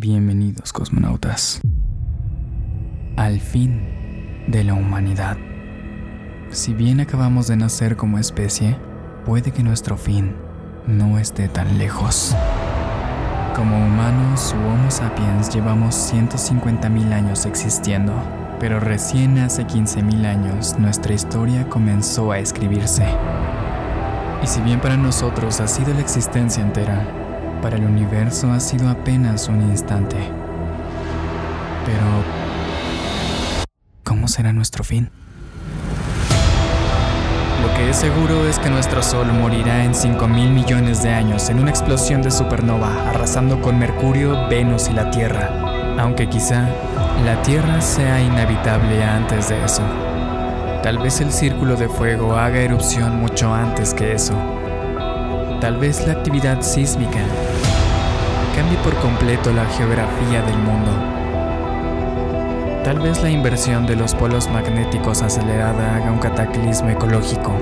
Bienvenidos cosmonautas al fin de la humanidad. Si bien acabamos de nacer como especie, puede que nuestro fin no esté tan lejos. Como humanos u Homo sapiens llevamos 150.000 años existiendo, pero recién hace 15.000 años nuestra historia comenzó a escribirse. Y si bien para nosotros ha sido la existencia entera, para el universo ha sido apenas un instante. Pero, ¿cómo será nuestro fin? Lo que es seguro es que nuestro Sol morirá en 5 mil millones de años en una explosión de supernova, arrasando con Mercurio, Venus y la Tierra. Aunque quizá la Tierra sea inhabitable antes de eso. Tal vez el círculo de fuego haga erupción mucho antes que eso. Tal vez la actividad sísmica cambie por completo la geografía del mundo. Tal vez la inversión de los polos magnéticos acelerada haga un cataclismo ecológico.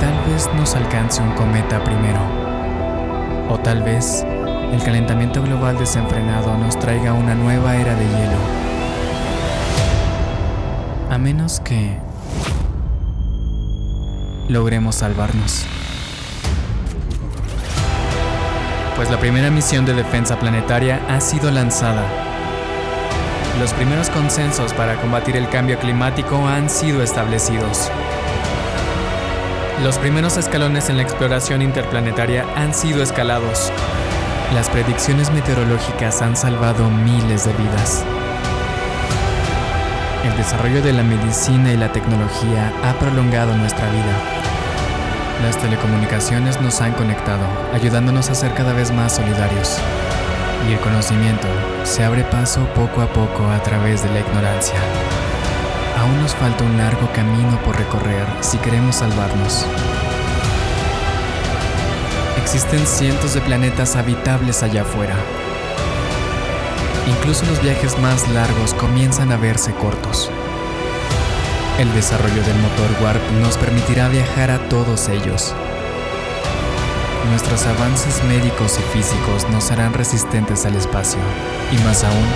Tal vez nos alcance un cometa primero. O tal vez el calentamiento global desenfrenado nos traiga una nueva era de hielo. A menos que logremos salvarnos. Pues la primera misión de defensa planetaria ha sido lanzada. Los primeros consensos para combatir el cambio climático han sido establecidos. Los primeros escalones en la exploración interplanetaria han sido escalados. Las predicciones meteorológicas han salvado miles de vidas. El desarrollo de la medicina y la tecnología ha prolongado nuestra vida. Las telecomunicaciones nos han conectado, ayudándonos a ser cada vez más solidarios. Y el conocimiento se abre paso poco a poco a través de la ignorancia. Aún nos falta un largo camino por recorrer si queremos salvarnos. Existen cientos de planetas habitables allá afuera. Incluso los viajes más largos comienzan a verse cortos. El desarrollo del motor Warp nos permitirá viajar a todos ellos. Nuestros avances médicos y físicos nos harán resistentes al espacio y más aún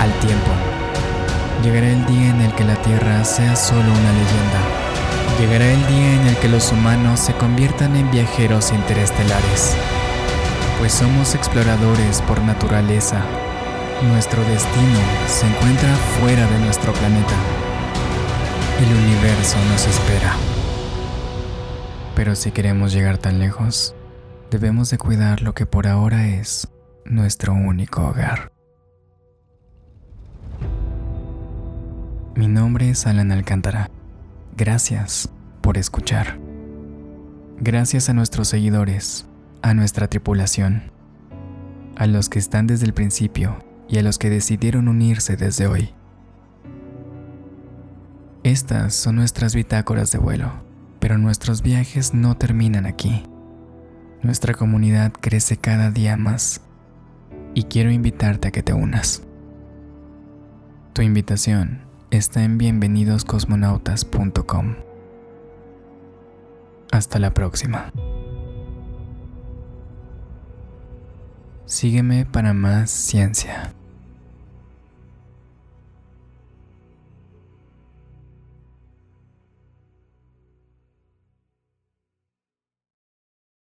al tiempo. Llegará el día en el que la Tierra sea solo una leyenda. Llegará el día en el que los humanos se conviertan en viajeros interestelares, pues somos exploradores por naturaleza. Nuestro destino se encuentra fuera de nuestro planeta. Universo nos espera. Pero si queremos llegar tan lejos, debemos de cuidar lo que por ahora es nuestro único hogar. Mi nombre es Alan Alcántara. Gracias por escuchar. Gracias a nuestros seguidores, a nuestra tripulación, a los que están desde el principio y a los que decidieron unirse desde hoy. Estas son nuestras bitácoras de vuelo, pero nuestros viajes no terminan aquí. Nuestra comunidad crece cada día más y quiero invitarte a que te unas. Tu invitación está en bienvenidoscosmonautas.com. Hasta la próxima. Sígueme para más ciencia.